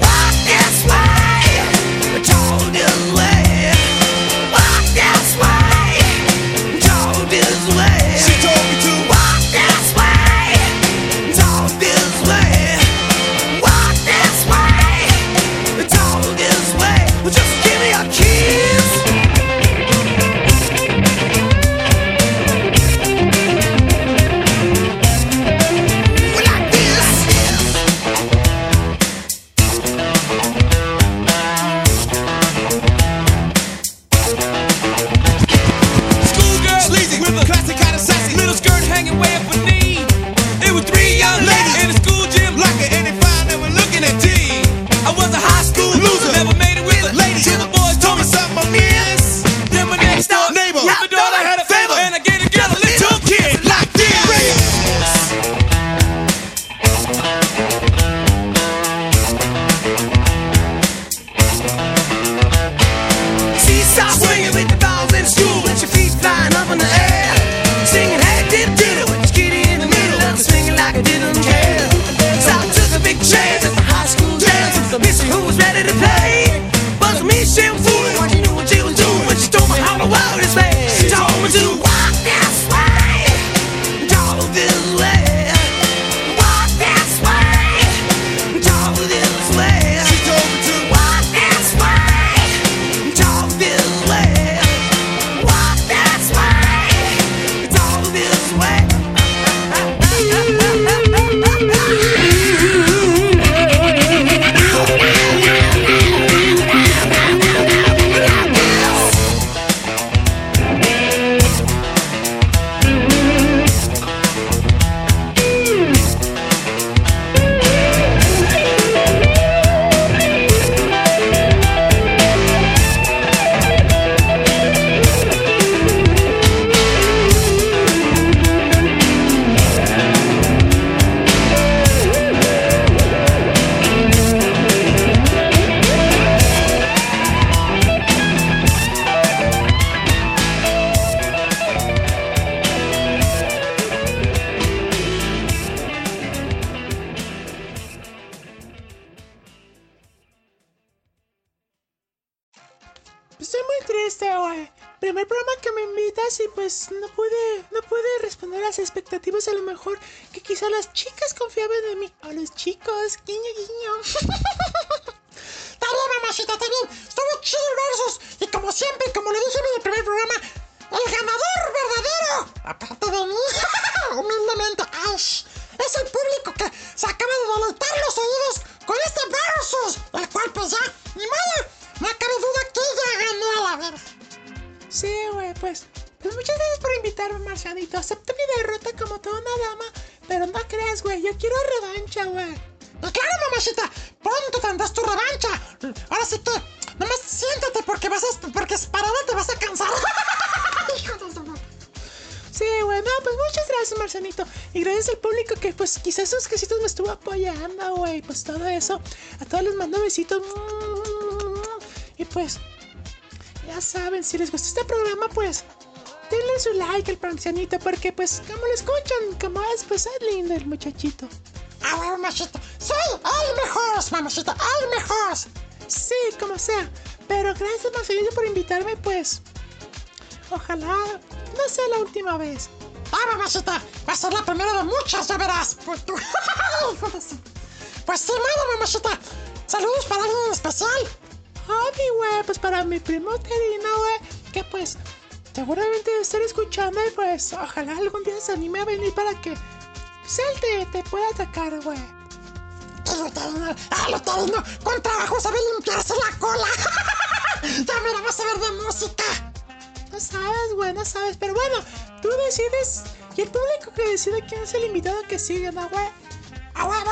Pues muchas gracias, Marcianito. Y gracias al público que, pues, quizás sus quesitos me estuvo apoyando, güey. Pues todo eso. A todos les mando besitos. Y pues, ya saben, si les gustó este programa, pues, denle su like al Marcianito. Porque, pues, como lo escuchan, como es, pues es lindo el muchachito. Ah, bueno, mamacita, soy el mejor, mamacita, el mejor. Sí, como sea. Pero gracias, Marcianito, por invitarme, pues. Ojalá no sea la última vez. Ah, mamacita, va a ser la primera de muchas, ya verás. Pues tú. Pues sí, nada, mamacita. Saludos para alguien en especial. Ay, güey, pues para mi primo Terino, güey, que pues seguramente debe estar escuchando y pues ojalá algún día se anime a venir para que él te, pueda atacar, güey. Ah, Luterino, con trabajo sabe limpiarse la cola. ya me la vas a ver de música. No sabes, güey, no sabes, pero bueno, tú decides y el público que decide quién es el invitado que sigue, ¿no, güey? A huevo.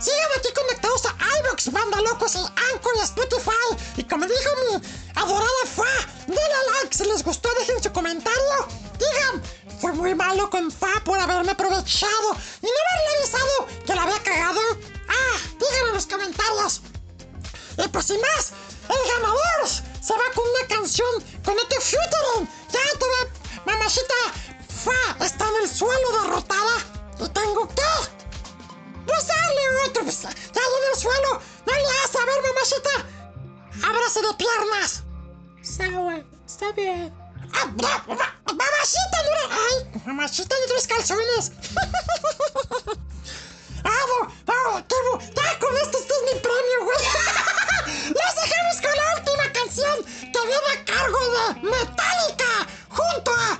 Sigan aquí conectados a iVoox, Banda Locos y Anchor y Spotify. Y como dijo mi adorada Fa, denle like si les gustó, dejen su comentario. Digan, fue muy malo con Fa por haberme aprovechado y no haberle avisado que la había cagado. Ah, digan en los comentarios. Y pues sin más, el ganador se va con una canción con este featuring. Ya te va, mamacita. Fa está en el suelo derrotada y tengo que rozarle otro. Pues, ya en el suelo. No le hace, a ver, mamacita. Ábrase de piernas. Güey, está bien. Ah, ma- ma- Mamacita, no era- Ay, mamacita de tres calzones. No, qué bu- Ya con esto, este es mi premio, güey. Los dejamos con la última canción que viene a cargo de Metallica junto a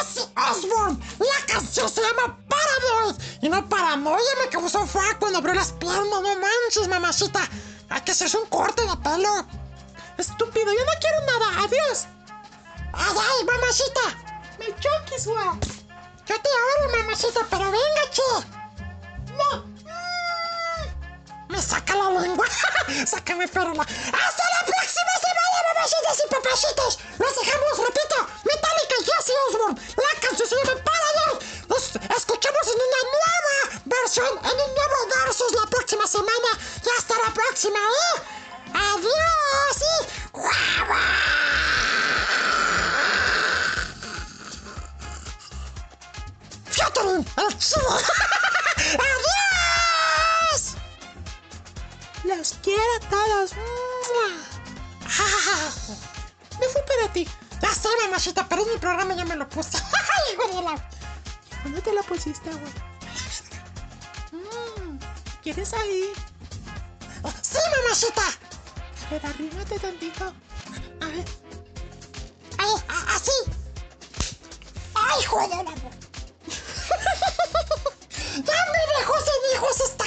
Ozzy Osbourne. La canción se llama Paranoid. Y no paranoia me causó fue cuando abrió las piernas. No manches, mamacita. Hay que hacerse un corte de pelo. Estúpido, yo no quiero nada, adiós. Ay, ay, mamacita. Me choques, güey. Yo te amo, mamacita, pero venga, che. Me saca la lengua. Sácame, pero la... ¡Hasta la próxima semana, mamacitas y papacitos! Los dejamos, repito, Metallica y Ozzy Osbourne. La canción se llama Paradise. Nos escuchamos en una nueva versión, en un nuevo versus la próxima semana. Y hasta la próxima, ¿eh? ¡Adiós! Y... ¡Guau, guau! ¡Adiós! Los quiero a todos. Me fui para ti. Ya sé, mamacita, pero en mi programa ya me lo puse. ¡Ay, hijo de la- ¿Dónde te lo pusiste, güey? Mm, ¿Quieres ahí? ¡Sí, mamacita! A ver, arrímate tantito. A ver. ¡Ay, a- así! ¡Ay, hijo de la... ¡Ya me dejó sin hijos esta